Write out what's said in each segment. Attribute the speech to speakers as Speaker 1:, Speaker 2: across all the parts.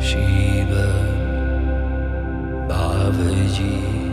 Speaker 1: Shiva Bhavaji.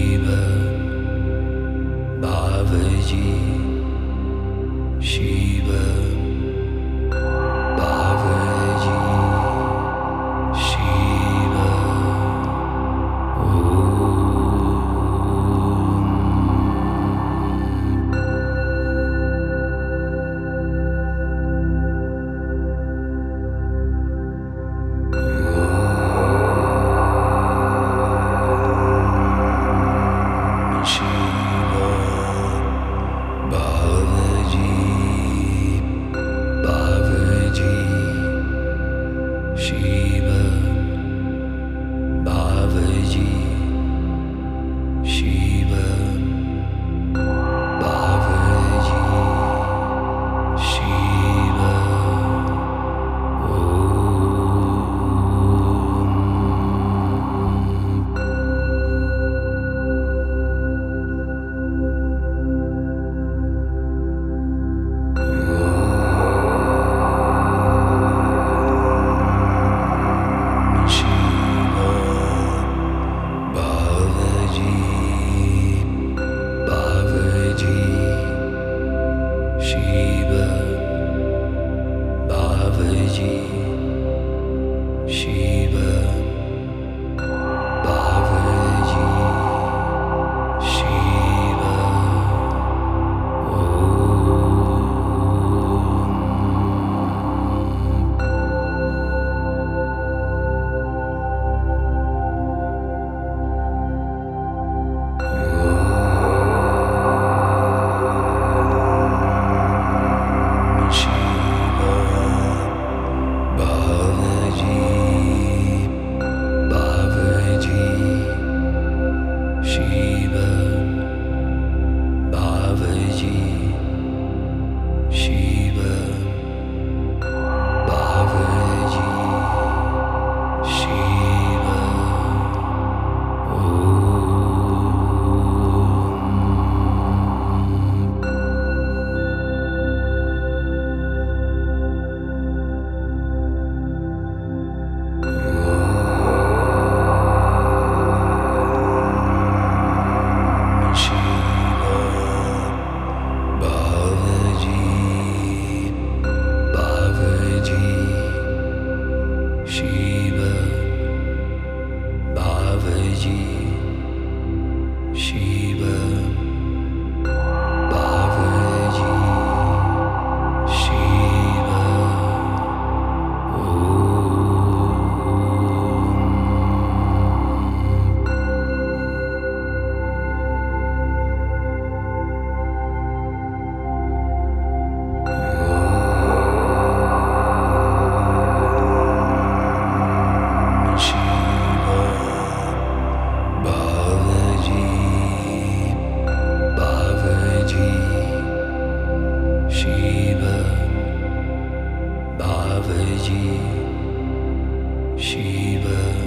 Speaker 1: Shiva, Baba Shiva. 飞机西北。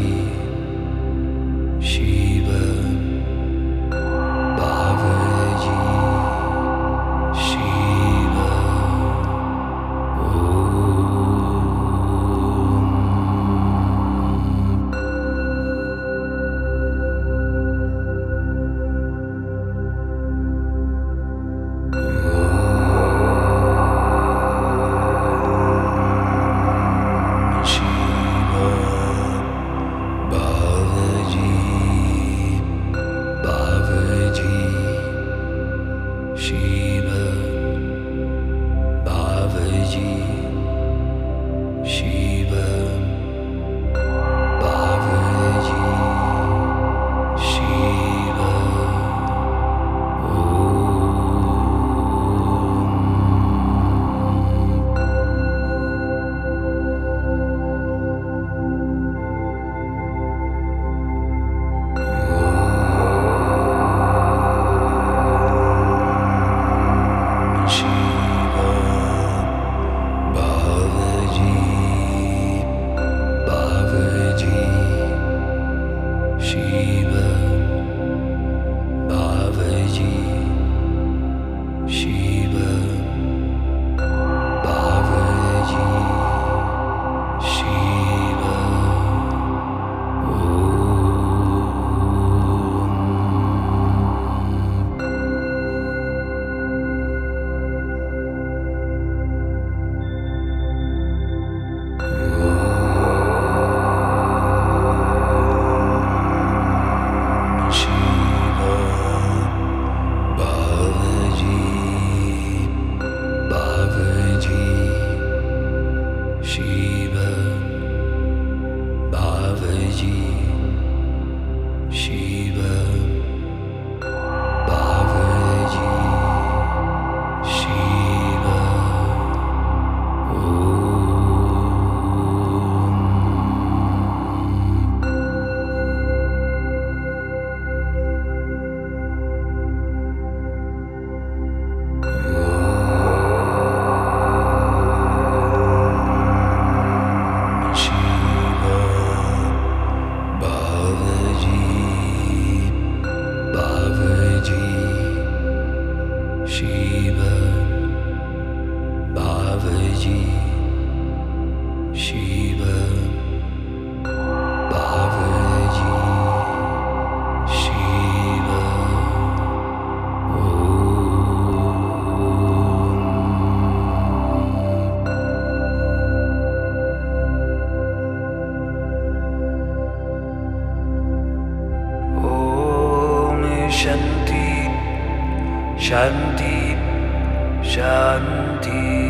Speaker 1: see. Shanti Shanti Shanti